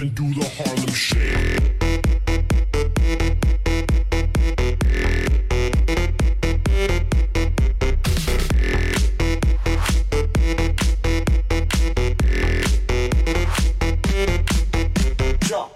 and do the Harlem Shake. Yeah.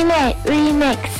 Remix。